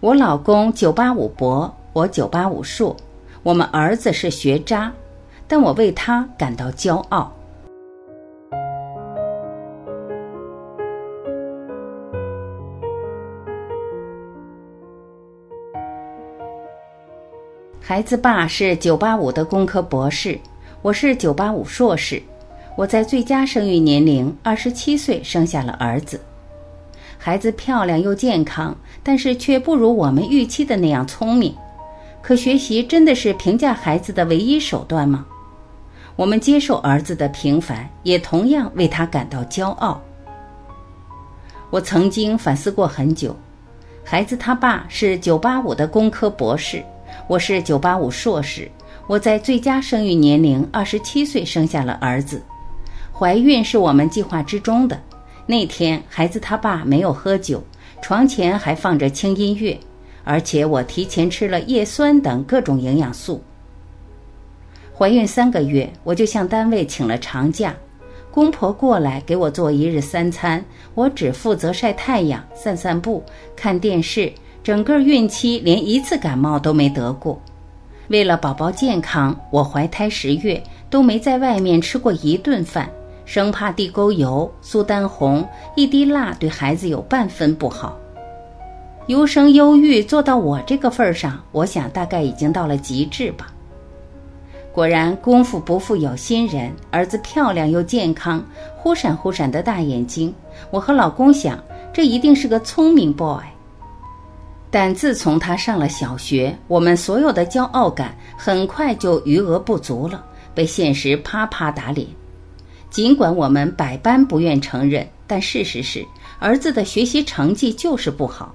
我老公九八五博，我九八五硕，我们儿子是学渣，但我为他感到骄傲。孩子爸是九八五的工科博士，我是九八五硕士。我在最佳生育年龄二十七岁生下了儿子。孩子漂亮又健康，但是却不如我们预期的那样聪明。可学习真的是评价孩子的唯一手段吗？我们接受儿子的平凡，也同样为他感到骄傲。我曾经反思过很久。孩子他爸是九八五的工科博士。我是九八五硕士，我在最佳生育年龄二十七岁生下了儿子，怀孕是我们计划之中的。那天孩子他爸没有喝酒，床前还放着轻音乐，而且我提前吃了叶酸等各种营养素。怀孕三个月，我就向单位请了长假，公婆过来给我做一日三餐，我只负责晒太阳、散散步、看电视。整个孕期连一次感冒都没得过，为了宝宝健康，我怀胎十月都没在外面吃过一顿饭，生怕地沟油、苏丹红、一滴蜡对孩子有半分不好。优生优育做到我这个份上，我想大概已经到了极致吧。果然，功夫不负有心人，儿子漂亮又健康，忽闪忽闪的大眼睛，我和老公想，这一定是个聪明 boy。但自从他上了小学，我们所有的骄傲感很快就余额不足了，被现实啪啪打脸。尽管我们百般不愿承认，但事实是，儿子的学习成绩就是不好。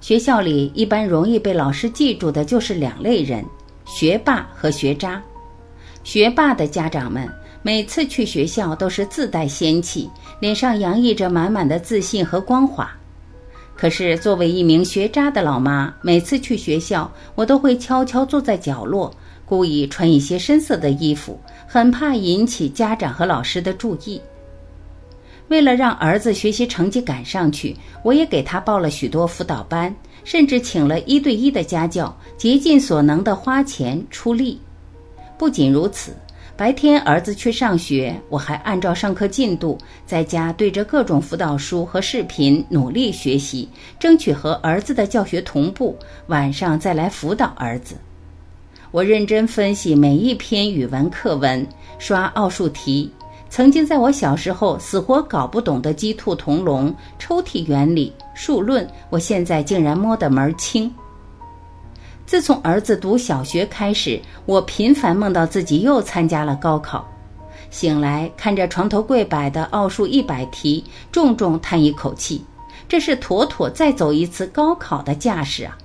学校里一般容易被老师记住的就是两类人：学霸和学渣。学霸的家长们每次去学校都是自带仙气，脸上洋溢着满满的自信和光华。可是，作为一名学渣的老妈，每次去学校，我都会悄悄坐在角落，故意穿一些深色的衣服，很怕引起家长和老师的注意。为了让儿子学习成绩赶上去，我也给他报了许多辅导班，甚至请了一对一的家教，竭尽所能的花钱出力。不仅如此。白天儿子去上学，我还按照上课进度，在家对着各种辅导书和视频努力学习，争取和儿子的教学同步。晚上再来辅导儿子。我认真分析每一篇语文课文，刷奥数题。曾经在我小时候死活搞不懂的鸡兔同笼、抽屉原理、数论，我现在竟然摸得门儿清。自从儿子读小学开始，我频繁梦到自己又参加了高考。醒来看着床头柜摆的奥数一百题，重重叹一口气，这是妥妥再走一次高考的架势啊！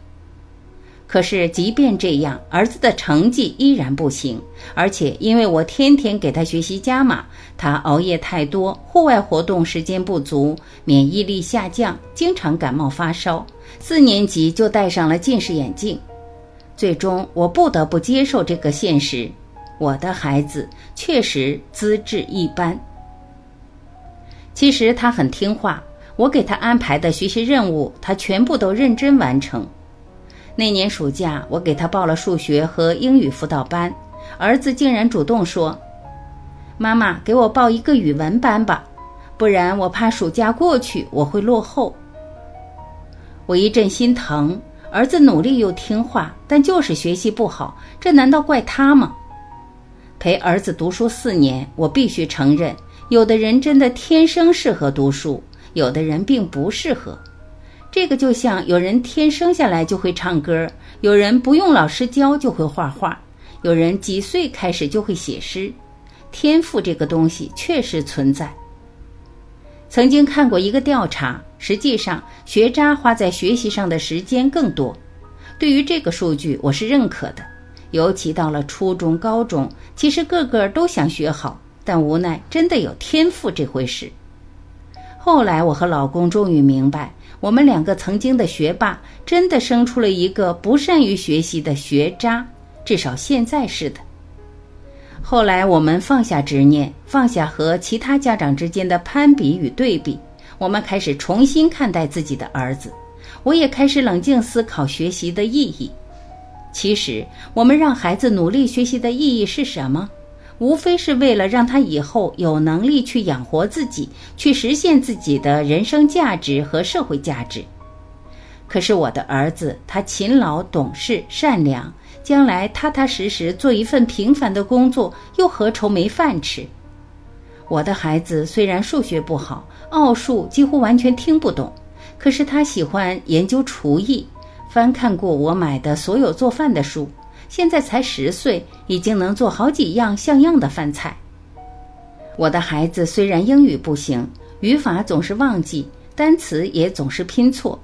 可是即便这样，儿子的成绩依然不行，而且因为我天天给他学习加码，他熬夜太多，户外活动时间不足，免疫力下降，经常感冒发烧，四年级就戴上了近视眼镜。最终，我不得不接受这个现实：我的孩子确实资质一般。其实他很听话，我给他安排的学习任务，他全部都认真完成。那年暑假，我给他报了数学和英语辅导班，儿子竟然主动说：“妈妈，给我报一个语文班吧，不然我怕暑假过去我会落后。”我一阵心疼。儿子努力又听话，但就是学习不好，这难道怪他吗？陪儿子读书四年，我必须承认，有的人真的天生适合读书，有的人并不适合。这个就像有人天生下来就会唱歌，有人不用老师教就会画画，有人几岁开始就会写诗。天赋这个东西确实存在。曾经看过一个调查，实际上学渣花在学习上的时间更多。对于这个数据，我是认可的。尤其到了初中、高中，其实个个都想学好，但无奈真的有天赋这回事。后来我和老公终于明白，我们两个曾经的学霸，真的生出了一个不善于学习的学渣，至少现在是的。后来我们放下执念，放下和其他家长之间的攀比与对比，我们开始重新看待自己的儿子，我也开始冷静思考学习的意义。其实，我们让孩子努力学习的意义是什么？无非是为了让他以后有能力去养活自己，去实现自己的人生价值和社会价值。可是我的儿子，他勤劳、懂事、善良，将来踏踏实实做一份平凡的工作，又何愁没饭吃？我的孩子虽然数学不好，奥数几乎完全听不懂，可是他喜欢研究厨艺，翻看过我买的所有做饭的书。现在才十岁，已经能做好几样像样的饭菜。我的孩子虽然英语不行，语法总是忘记，单词也总是拼错，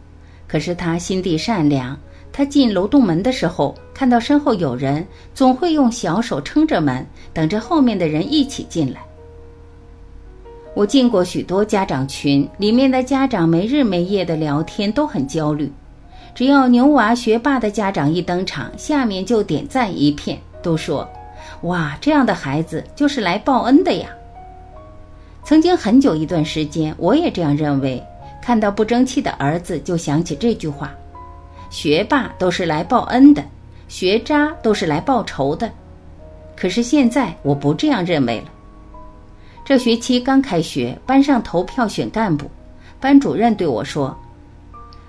可是他心地善良。他进楼栋门的时候，看到身后有人，总会用小手撑着门，等着后面的人一起进来。我进过许多家长群，里面的家长没日没夜的聊天，都很焦虑。只要牛娃学霸的家长一登场，下面就点赞一片，都说：“哇，这样的孩子就是来报恩的呀。”曾经很久一段时间，我也这样认为。看到不争气的儿子，就想起这句话：“学霸都是来报恩的，学渣都是来报仇的。”可是现在我不这样认为了。这学期刚开学，班上投票选干部，班主任对我说。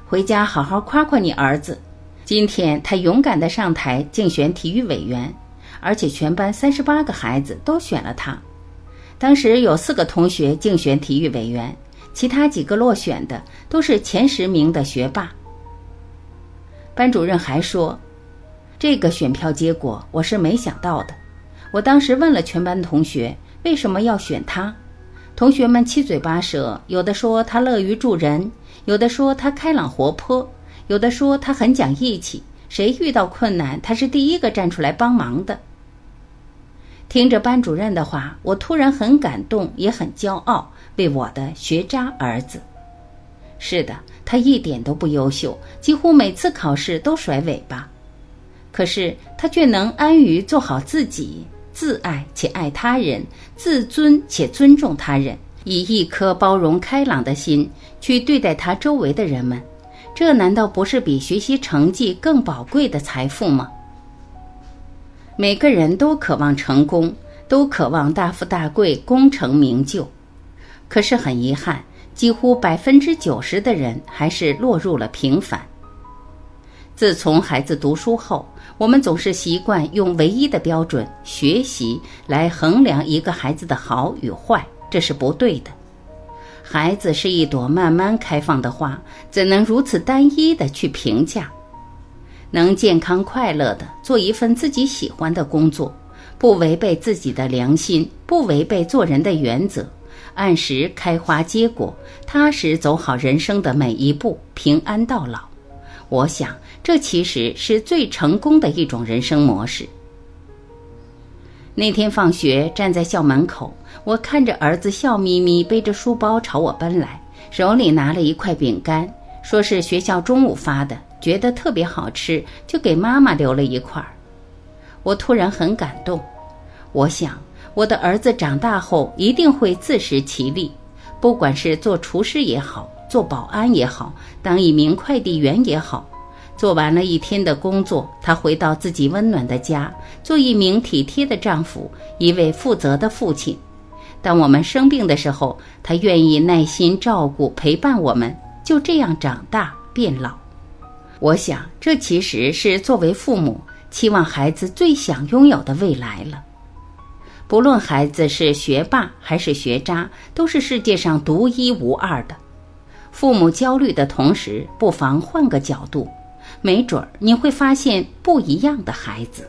回家好好夸夸你儿子，今天他勇敢地上台竞选体育委员，而且全班三十八个孩子都选了他。当时有四个同学竞选体育委员，其他几个落选的都是前十名的学霸。班主任还说，这个选票结果我是没想到的。我当时问了全班同学为什么要选他，同学们七嘴八舌，有的说他乐于助人。有的说他开朗活泼，有的说他很讲义气，谁遇到困难，他是第一个站出来帮忙的。听着班主任的话，我突然很感动，也很骄傲，为我的学渣儿子。是的，他一点都不优秀，几乎每次考试都甩尾巴，可是他却能安于做好自己，自爱且爱他人，自尊且尊重他人。以一颗包容开朗的心去对待他周围的人们，这难道不是比学习成绩更宝贵的财富吗？每个人都渴望成功，都渴望大富大贵、功成名就，可是很遗憾，几乎百分之九十的人还是落入了平凡。自从孩子读书后，我们总是习惯用唯一的标准——学习来衡量一个孩子的好与坏。这是不对的。孩子是一朵慢慢开放的花，怎能如此单一的去评价？能健康快乐的做一份自己喜欢的工作，不违背自己的良心，不违背做人的原则，按时开花结果，踏实走好人生的每一步，平安到老。我想，这其实是最成功的一种人生模式。那天放学，站在校门口，我看着儿子笑眯眯背着书包朝我奔来，手里拿了一块饼干，说是学校中午发的，觉得特别好吃，就给妈妈留了一块儿。我突然很感动，我想我的儿子长大后一定会自食其力，不管是做厨师也好，做保安也好，当一名快递员也好。做完了一天的工作，他回到自己温暖的家，做一名体贴的丈夫，一位负责的父亲。当我们生病的时候，他愿意耐心照顾、陪伴我们，就这样长大变老。我想，这其实是作为父母期望孩子最想拥有的未来了。不论孩子是学霸还是学渣，都是世界上独一无二的。父母焦虑的同时，不妨换个角度。没准儿你会发现不一样的孩子。